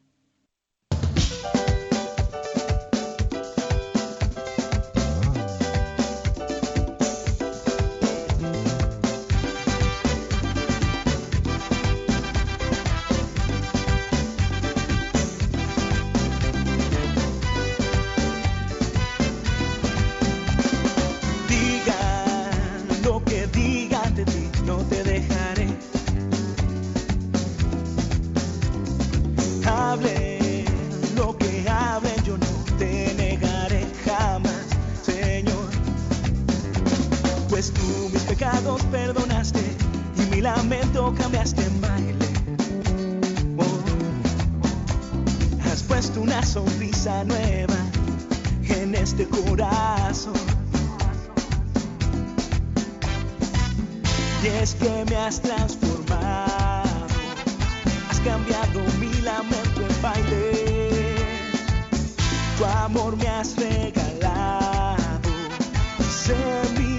cambiaste en baile. Oh, has puesto una sonrisa nueva en este corazón. Y es que me has transformado, has cambiado mi lamento en baile. Tu amor me has regalado. te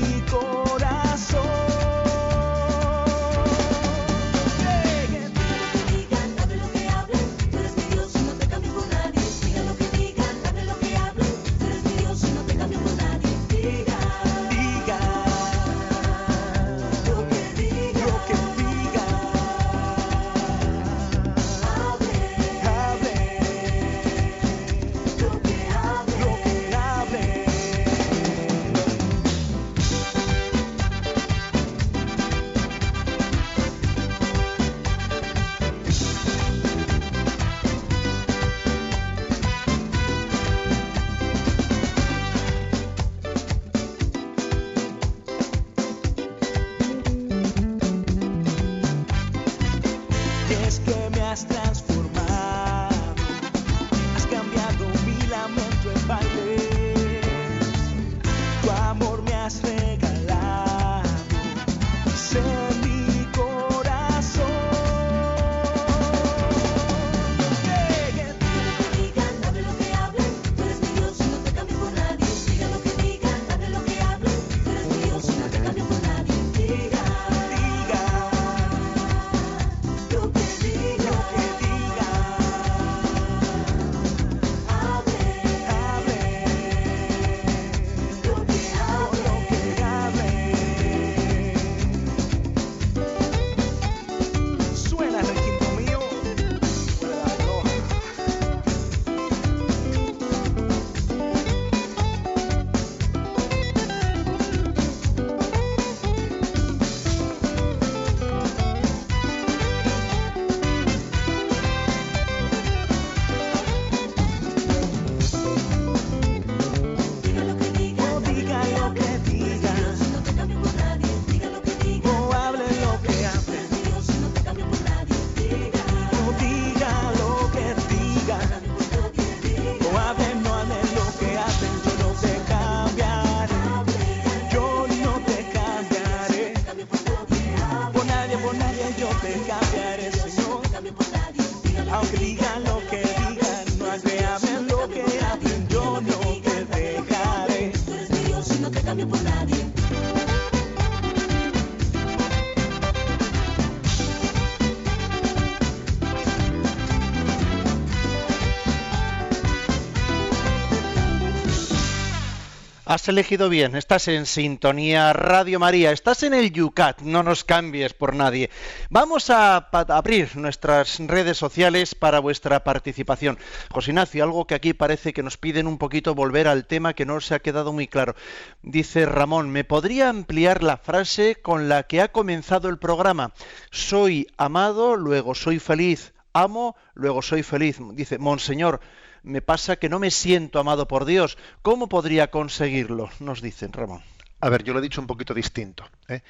Has elegido bien, estás en sintonía Radio María, estás en el Yucat, no nos cambies por nadie. Vamos a, abrir nuestras redes sociales para vuestra participación. José Ignacio, algo que aquí parece que nos piden un poquito volver al tema que no se ha quedado muy claro. Dice Ramón, ¿me podría ampliar la frase con la que ha comenzado el programa? Soy amado, luego soy feliz. Amo, luego soy feliz. Dice, Monseñor, me pasa que no me siento amado por Dios. ¿Cómo podría conseguirlo? Nos dicen, Ramón. A ver, yo lo he dicho un poquito distinto. ¿eh?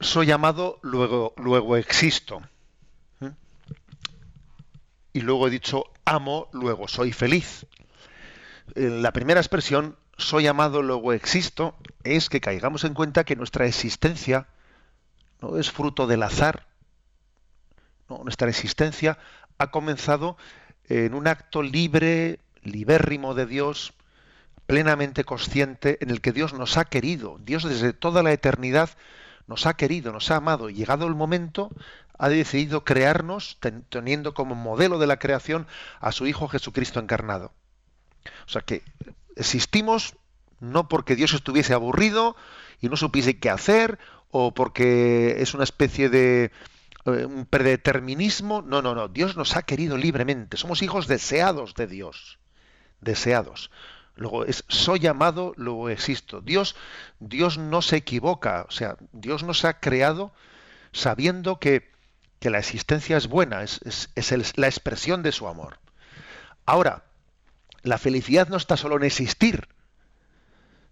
Soy amado, luego, luego existo. ¿eh? Y luego he dicho amo, luego soy feliz. La primera expresión, soy amado, luego existo, es que caigamos en cuenta que nuestra existencia no es fruto del azar. Nuestra existencia ha comenzado en un acto libre, libérrimo de Dios, plenamente consciente, en el que Dios nos ha querido. Dios desde toda la eternidad nos ha querido, nos ha amado. Y llegado el momento, ha decidido crearnos, ten- teniendo como modelo de la creación a su Hijo Jesucristo encarnado. O sea que existimos no porque Dios estuviese aburrido y no supiese qué hacer, o porque es una especie de un predeterminismo. No, no, no. Dios nos ha querido libremente. Somos hijos deseados de Dios. Deseados. Luego es soy amado, luego existo. Dios, Dios no se equivoca. O sea, Dios nos ha creado sabiendo que, que la existencia es buena, es, es- es la expresión de su amor. Ahora, la felicidad no está solo en existir,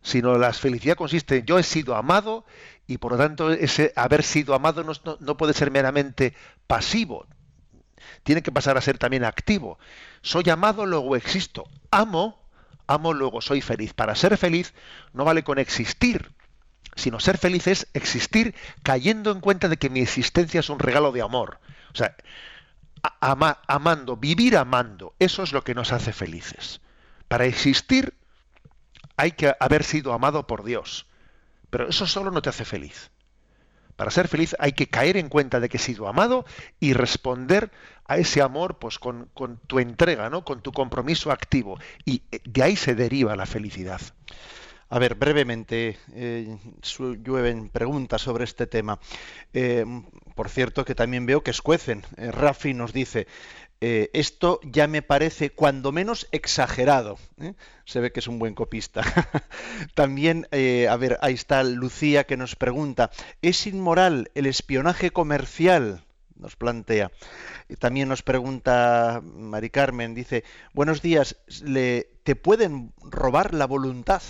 sino la felicidad consiste en yo he sido amado y por lo tanto ese haber sido amado no, no- puede ser meramente pasivo, tiene que pasar a ser también activo. Soy amado, luego existo. Amo, amo, luego soy feliz. Para ser feliz no vale con existir, sino ser feliz es existir cayendo en cuenta de que mi existencia es un regalo de amor. O sea, amando, vivir amando, eso es lo que nos hace felices. Para existir hay que haber sido amado por Dios, pero eso solo no te hace feliz. Para ser feliz hay que caer en cuenta de que he sido amado y responder a ese amor pues con, con tu entrega, ¿no? con tu compromiso activo. Y eh, de ahí se deriva la felicidad. A ver, brevemente, eh, llueven preguntas sobre este tema. Eh, por cierto, que también veo que escuecen. Eh, Rafi nos dice, eh, esto ya me parece cuando menos exagerado. ¿eh? Se ve que es un buen copista. también, eh, a ver, ahí está Lucía que nos pregunta, ¿es inmoral el espionaje comercial? Nos plantea. También nos pregunta Mari Carmen, dice, buenos días, ¿le- ¿te pueden robar la voluntad?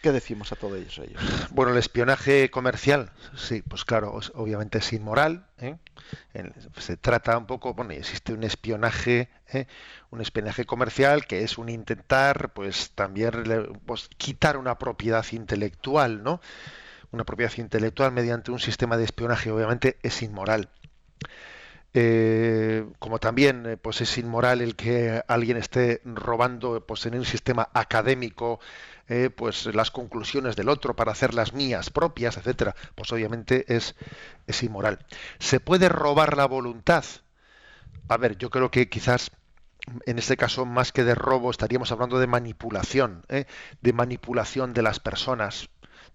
¿Qué decimos a todos ellos? Bueno, el espionaje comercial, sí, pues claro, obviamente es inmoral. ¿eh? Se trata un poco, bueno, existe un espionaje, ¿eh? un espionaje comercial que es un intentar, pues también pues, quitar una propiedad intelectual, ¿no? Una propiedad intelectual mediante un sistema de espionaje, obviamente es inmoral. Eh, como también eh, pues es inmoral el que alguien esté robando pues en un sistema académico eh, pues las conclusiones del otro para hacer las mías propias etcétera pues obviamente es es inmoral. Se puede robar la voluntad a ver yo creo que quizás en este caso más que de robo estaríamos hablando de manipulación ¿eh? de manipulación de las personas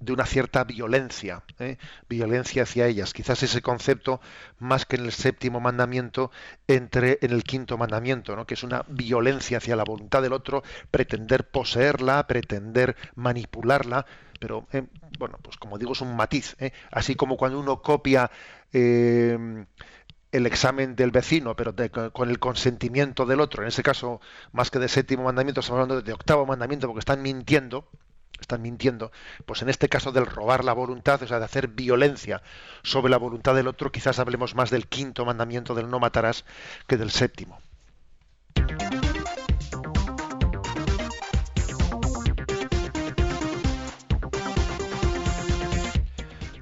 de una cierta violencia, ¿eh? violencia hacia ellas. Quizás ese concepto, más que en el séptimo mandamiento, entre en el quinto mandamiento, ¿no? que es una violencia hacia la voluntad del otro, pretender poseerla, pretender manipularla, pero eh, bueno, pues como digo, es un matiz. ¿eh? Así como cuando uno copia el examen del vecino, pero de- con el consentimiento del otro, en ese caso, más que de séptimo mandamiento, estamos hablando de octavo mandamiento, porque están mintiendo, están mintiendo, pues en este caso del robar la voluntad, o sea, de hacer violencia sobre la voluntad del otro, quizás hablemos más del quinto mandamiento del no matarás que del séptimo.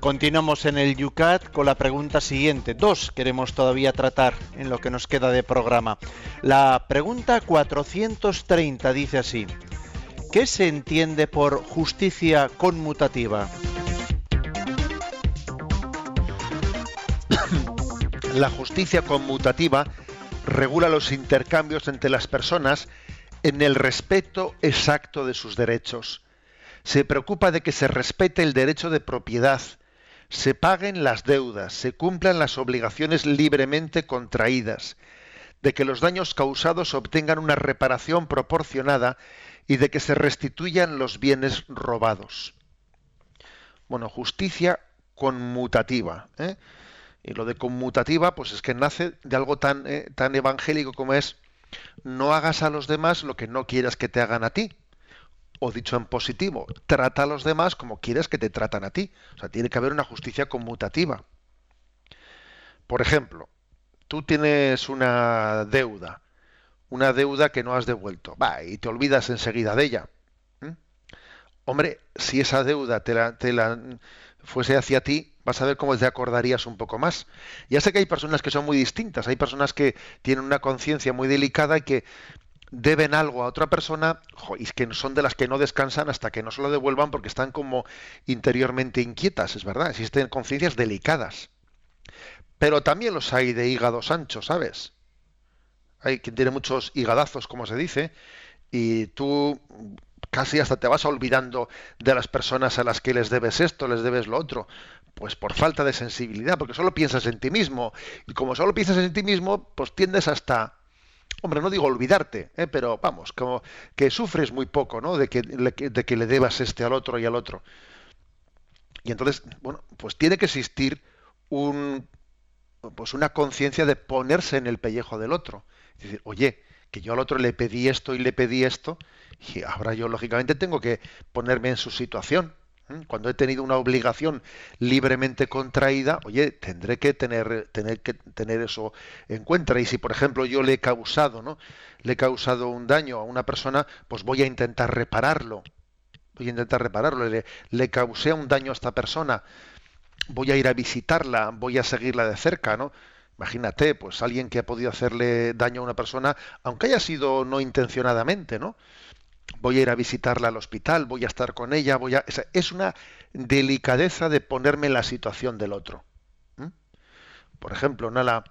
Continuamos en el Yucat con la pregunta siguiente. Dos queremos todavía tratar en lo que nos queda de programa. La pregunta 430 dice así. ¿Qué se entiende por justicia conmutativa? La justicia conmutativa regula los intercambios entre las personas en el respeto exacto de sus derechos. Se preocupa de que se respete el derecho de propiedad, se paguen las deudas, se cumplan las obligaciones libremente contraídas, de que los daños causados obtengan una reparación proporcionada y de que se restituyan los bienes robados. Bueno, justicia conmutativa. ¿eh? Y lo de conmutativa, pues es que nace de algo tan, eh, tan evangélico como es no hagas a los demás lo que no quieras que te hagan a ti. O dicho en positivo, trata a los demás como quieres que te tratan a ti. O sea, tiene que haber una justicia conmutativa. Por ejemplo, tú tienes una deuda, una deuda que no has devuelto, va, y te olvidas enseguida de ella. Hombre, si esa deuda te la, te la fuese hacia ti, vas a ver cómo te acordarías un poco más. Ya sé que hay personas que son muy distintas, hay personas que tienen una conciencia muy delicada y que deben algo a otra persona y que son de las que no descansan hasta que no se lo devuelvan porque están como interiormente inquietas, es verdad, existen conciencias delicadas. Pero también los hay de hígados anchos, ¿sabes? Hay quien tiene muchos higadazos, como se dice, y tú casi hasta te vas olvidando de las personas a las que les debes esto, les debes lo otro. Pues por falta de sensibilidad, porque solo piensas en ti mismo. Y como solo piensas en ti mismo, pues tiendes hasta, hombre, no digo olvidarte, ¿eh? pero vamos, como que sufres muy poco, ¿no? De que, de que le debas este al otro y al otro. Y entonces, bueno, pues tiene que existir un, pues una conciencia de ponerse en el pellejo del otro. Es decir, oye, que yo al otro le pedí esto y le pedí esto, y ahora yo lógicamente tengo que ponerme en su situación. Cuando he tenido una obligación libremente contraída, oye, tendré que tener, tener que tener eso en cuenta. Y si, por ejemplo, yo le he causado, ¿no? Le he causado un daño a una persona, pues voy a intentar repararlo. Voy a intentar repararlo. Le, le causé un daño a esta persona. Voy a ir a visitarla, voy a seguirla de cerca, ¿no? Imagínate, pues alguien que ha podido hacerle daño a una persona, aunque haya sido no intencionadamente, ¿no? Voy a ir a visitarla al hospital, voy a estar con ella, voy a... Es una delicadeza de ponerme en la situación del otro. Por ejemplo, ¿no? la,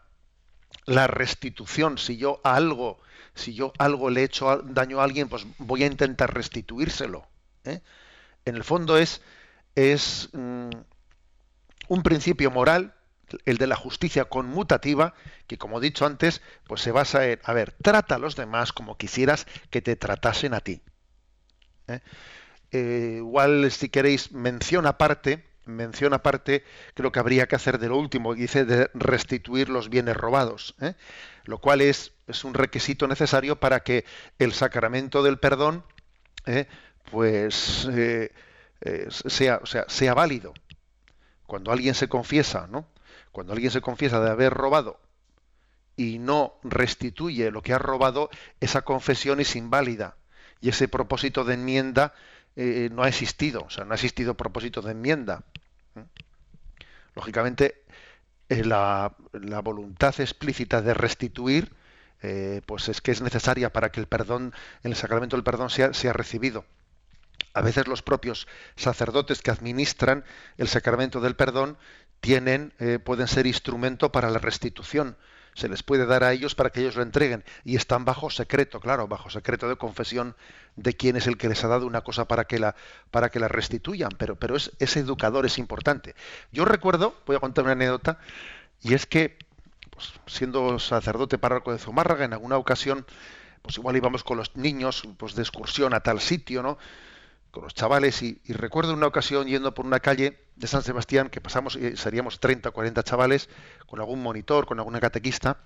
la restitución, si yo algo, si yo algo le he hecho daño a alguien, pues voy a intentar restituírselo. ¿eh? En el fondo es, es mm, un principio moral el de la justicia conmutativa, que como he dicho antes, pues se basa en, a ver, trata a los demás como quisieras que te tratasen a ti. ¿eh? Eh, igual, si queréis, mención aparte, mención aparte, creo que habría que hacer de lo último, dice de restituir los bienes robados, ¿eh? lo cual es, es, un requisito necesario para que el sacramento del perdón, pues, sea, o sea, sea válido. Cuando alguien se confiesa, ¿no? Cuando alguien se confiesa de haber robado y no restituye lo que ha robado, esa confesión es inválida y ese propósito de enmienda eh, no ha existido, o sea, no ha existido propósito de enmienda. Lógicamente, eh, la, voluntad explícita de restituir, eh, pues es que es necesaria para que el perdón, el sacramento del perdón sea, sea recibido. A veces los propios sacerdotes que administran el sacramento del perdón tienen, eh, pueden ser instrumento para la restitución. Se les puede dar a ellos para que ellos lo entreguen. Y están bajo secreto, claro, bajo secreto de confesión de quién es el que les ha dado una cosa para que la, para que la restituyan. Pero, pero es, ese educador es importante. Yo recuerdo, voy a contar una anécdota, y es que, pues, siendo sacerdote párroco de Zumárraga, en alguna ocasión, pues igual íbamos con los niños pues, de excursión a tal sitio, ¿no? Con los chavales y, recuerdo una ocasión yendo por una calle de San Sebastián que pasamos, y seríamos 30 o 40 chavales con algún monitor, con alguna catequista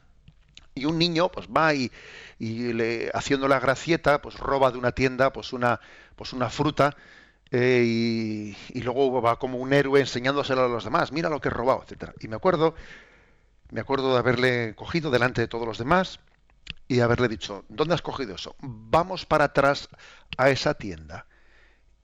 y un niño pues va y, le, haciendo la gracieta pues roba de una tienda pues una pues una fruta eh, y, y, luego va como un héroe enseñándoselo a los demás mira lo que he robado etcétera. Y me acuerdo me acuerdo de haberle cogido delante de todos los demás y haberle dicho dónde has cogido eso vamos para atrás a esa tienda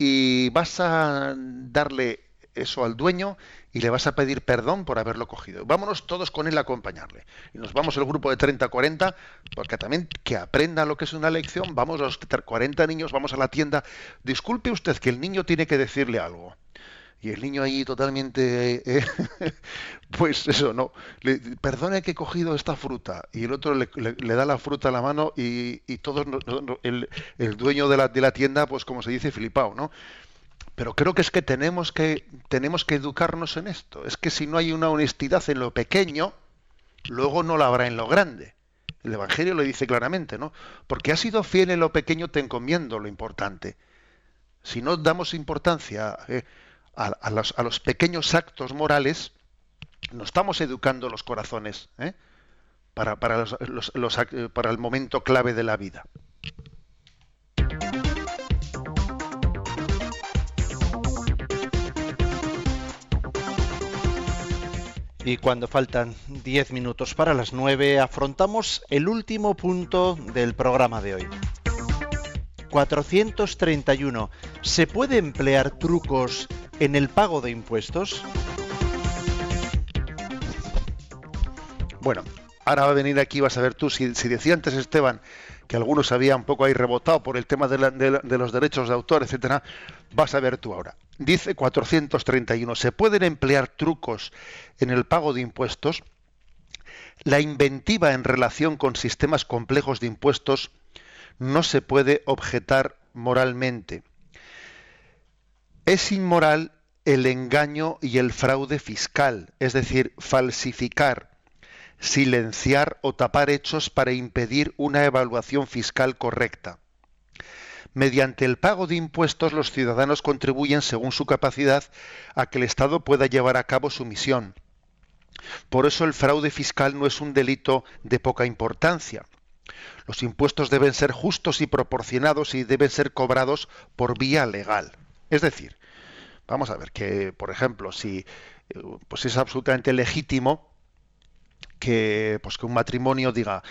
y vas a darle eso al dueño y le vas a pedir perdón por haberlo cogido. Vámonos todos con él a acompañarle. Y nos vamos el grupo de 30 40, porque también que aprenda lo que es una lección, vamos a los 40 niños, vamos a la tienda. Disculpe usted que el niño tiene que decirle algo. Y el niño ahí totalmente, eh, pues eso, no, le, perdone que he cogido esta fruta. Y el otro le, da la fruta a la mano y, todos, el, el, dueño de la, de la tienda, pues como se dice, flipado, ¿no? Pero creo que es que tenemos que tenemos que educarnos en esto. Es que si no hay una honestidad en lo pequeño, luego no la habrá en lo grande. El Evangelio lo dice claramente, ¿no? Porque has sido fiel en lo pequeño, te encomiendo lo importante. Si no damos importancia eh, a, los, pequeños actos morales, no estamos educando los corazones ¿eh? para, para, para el momento clave de la vida. Y cuando faltan 10 minutos para las 9, afrontamos el último punto del programa de hoy. 431. ¿Se puede emplear trucos en el pago de impuestos? Bueno, ahora va a venir aquí, vas a ver tú, si, decía antes Esteban que algunos habían un poco ahí rebotado por el tema de, de los derechos de autor, etcétera, vas a ver tú ahora. Dice 431, ¿se pueden emplear trucos en el pago de impuestos? La inventiva en relación con sistemas complejos de impuestos no se puede objetar moralmente. Es inmoral el engaño y el fraude fiscal, es decir, falsificar, silenciar o tapar hechos para impedir una evaluación fiscal correcta. Mediante el pago de impuestos los ciudadanos contribuyen según su capacidad a que el Estado pueda llevar a cabo su misión. Por eso el fraude fiscal no es un delito de poca importancia. Los impuestos deben ser justos y proporcionados y deben ser cobrados por vía legal. Es decir, vamos a ver que, por ejemplo, si pues es absolutamente legítimo que, pues que un matrimonio diga,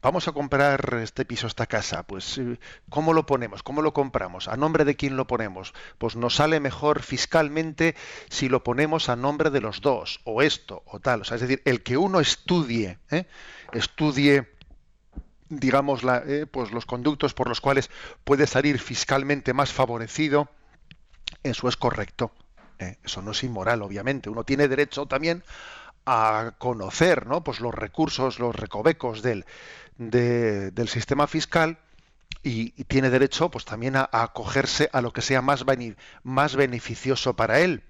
vamos a comprar este piso, esta casa, pues eh, ¿cómo lo ponemos? ¿Cómo lo compramos? ¿A nombre de quién lo ponemos? Pues nos sale mejor fiscalmente si lo ponemos a nombre de los dos, o esto, o tal. O sea, es decir, el que uno estudie, ¿eh? estudie digamos, eh, pues los conductos por los cuales puede salir fiscalmente más favorecido, eso es correcto. Eso no es inmoral, obviamente. Uno tiene derecho también a conocer ¿no? pues los recursos, los recovecos del, del sistema fiscal y, tiene derecho pues también a, acogerse a lo que sea más, más beneficioso para él.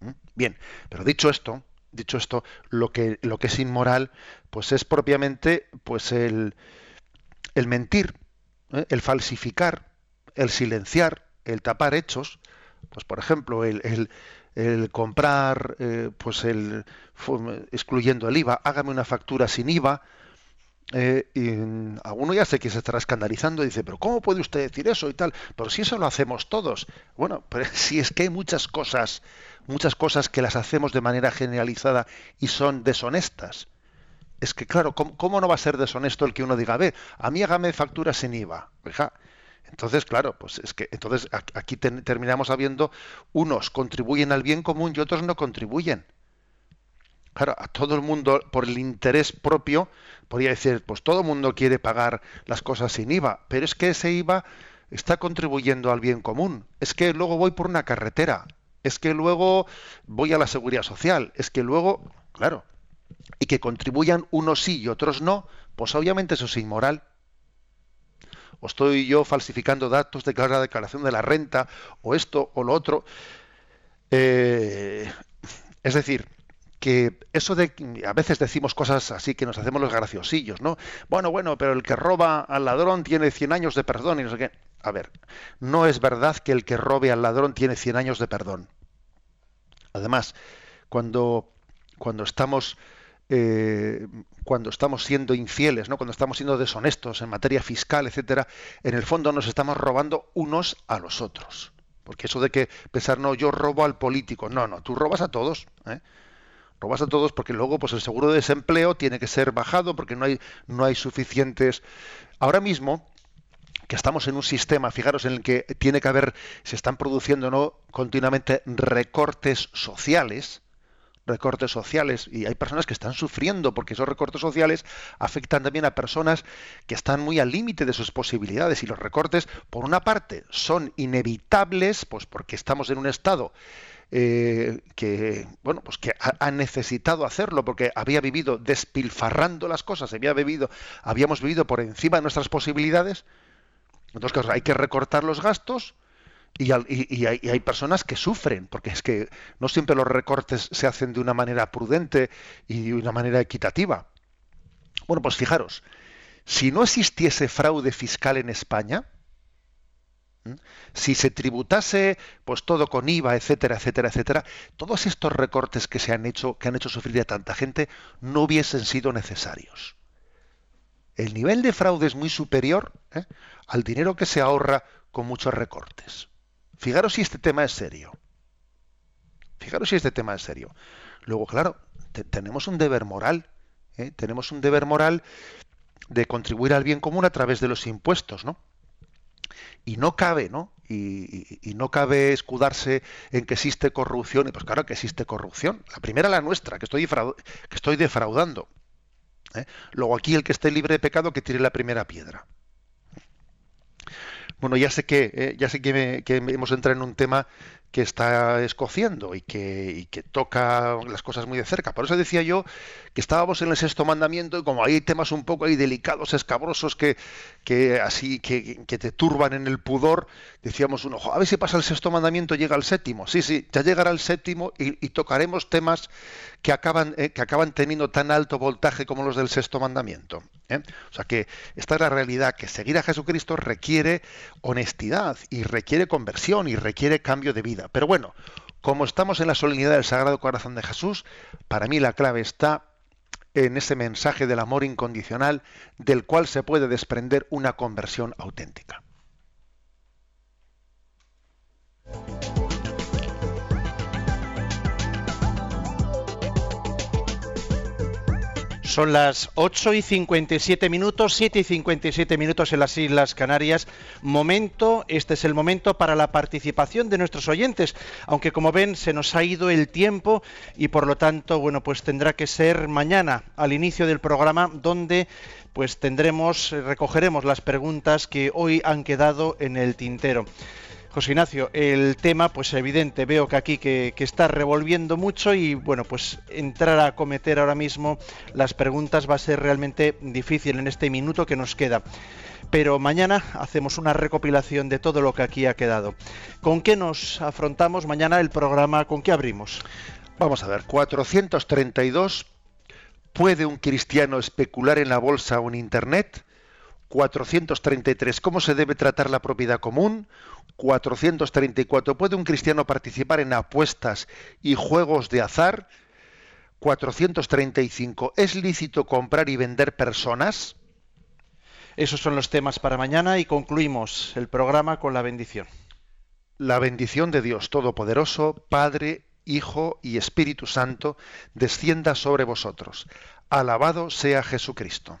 ¿Mm? Bien, pero dicho esto, dicho esto, lo que, lo que es inmoral, pues es propiamente pues el, el mentir, ¿eh? el falsificar, el silenciar, el tapar hechos. Pues por ejemplo, el, el, comprar, eh, pues el excluyendo el IVA, hágame una factura sin IVA, eh, y a uno ya sé que se estará escandalizando y dice, pero ¿cómo puede usted decir eso y tal? Pero si eso lo hacemos todos. Bueno, pero si es que hay muchas cosas, muchas cosas que las hacemos de manera generalizada y son deshonestas. Es que claro, ¿cómo, no va a ser deshonesto el que uno diga, a ver, a mí hágame factura sin IVA? Entonces, claro, pues es que entonces aquí terminamos habiendo unos contribuyen al bien común y otros no contribuyen. Claro, a todo el mundo, por el interés propio, podría decir, pues todo el mundo quiere pagar las cosas sin IVA, pero es que ese IVA está contribuyendo al bien común. Es que luego voy por una carretera, es que luego voy a la seguridad social, es que luego, claro, y que contribuyan unos sí y otros no, pues obviamente eso es inmoral. O estoy yo falsificando datos de la declaración de la renta, o esto o lo otro. Eh, es decir, que eso de a veces decimos cosas así que nos hacemos los graciosillos, ¿no? Bueno, bueno, pero el que roba al ladrón tiene 100 años de perdón y no sé qué. A ver, no es verdad que el que robe al ladrón tiene 100 años de perdón. Además, cuando, cuando estamos eh, cuando estamos siendo infieles, ¿no? cuando estamos siendo deshonestos en materia fiscal, etcétera, en el fondo nos estamos robando unos a los otros. Porque eso de que pensar, no, yo robo al político, no, no, tú robas a todos. ¿eh? robas a todos porque luego pues el seguro de desempleo tiene que ser bajado porque no hay no hay suficientes ahora mismo que estamos en un sistema, fijaros, en el que tiene que haber, se están produciendo ¿no? continuamente recortes sociales, recortes sociales y hay personas que están sufriendo porque esos recortes sociales afectan también a personas que están muy al límite de sus posibilidades y los recortes por una parte son inevitables pues porque estamos en un estado eh, que bueno pues que ha, necesitado hacerlo porque había vivido despilfarrando las cosas había vivido habíamos vivido por encima de nuestras posibilidades. Entonces hay que recortar los gastos y, hay, personas que sufren, porque es que no siempre los recortes se hacen de una manera prudente y de una manera equitativa. Bueno, pues fijaros, si no existiese fraude fiscal en España, si se tributase pues todo con IVA, etcétera, etcétera, etcétera, todos estos recortes que se han hecho, que han hecho sufrir a tanta gente, no hubiesen sido necesarios. El nivel de fraude es muy superior ¿eh? al dinero que se ahorra con muchos recortes. Fijaros si este tema es serio. Fijaros si este tema es serio. Luego, claro, tenemos un deber moral. ¿eh? Tenemos un deber moral de contribuir al bien común a través de los impuestos, ¿no? Y no cabe, ¿no? Y, no cabe escudarse en que existe corrupción. Y pues claro que existe corrupción. La primera la nuestra, que estoy, que estoy defraudando. ¿eh? Luego aquí el que esté libre de pecado que tire la primera piedra. Bueno, ya sé que, eh, ya sé que, hemos entrado en un tema que está escociendo y que, que, toca las cosas muy de cerca. Por eso decía yo que estábamos en el sexto mandamiento y como hay temas un poco ahí delicados, escabrosos, que, que así que, te turban en el pudor, decíamos uno, a ver si pasa el sexto mandamiento, llega al séptimo. Sí, sí, ya llegará el séptimo y, tocaremos temas que acaban, eh, que acaban teniendo tan alto voltaje como los del sexto mandamiento. ¿eh? O sea que esta es la realidad, que seguir a Jesucristo requiere honestidad y requiere conversión y requiere cambio de vida. Pero bueno, como estamos en la solemnidad del Sagrado Corazón de Jesús, para mí la clave está en ese mensaje del amor incondicional del cual se puede desprender una conversión auténtica. Son las 8 y 57 minutos, 7 y 57 minutos en las Islas Canarias. Momento, este es el momento para la participación de nuestros oyentes, aunque como ven se nos ha ido el tiempo y por lo tanto, bueno, pues tendrá que ser mañana al inicio del programa donde pues tendremos, recogeremos las preguntas que hoy han quedado en el tintero. José Ignacio, el tema, pues evidente, veo que aquí que, está revolviendo mucho y bueno, pues entrar a cometer ahora mismo las preguntas va a ser realmente difícil en este minuto que nos queda. Pero mañana hacemos una recopilación de todo lo que aquí ha quedado. ¿Con qué nos afrontamos mañana el programa? ¿Con qué abrimos? Vamos a ver, 432. ¿Puede un cristiano especular en la bolsa o en Internet? 433. ¿Cómo se debe tratar la propiedad común? 434. ¿Puede un cristiano participar en apuestas y juegos de azar? 435. ¿Es lícito comprar y vender personas? Esos son los temas para mañana y concluimos el programa con la bendición. La bendición de Dios Todopoderoso, Padre, Hijo y Espíritu Santo, descienda sobre vosotros. Alabado sea Jesucristo.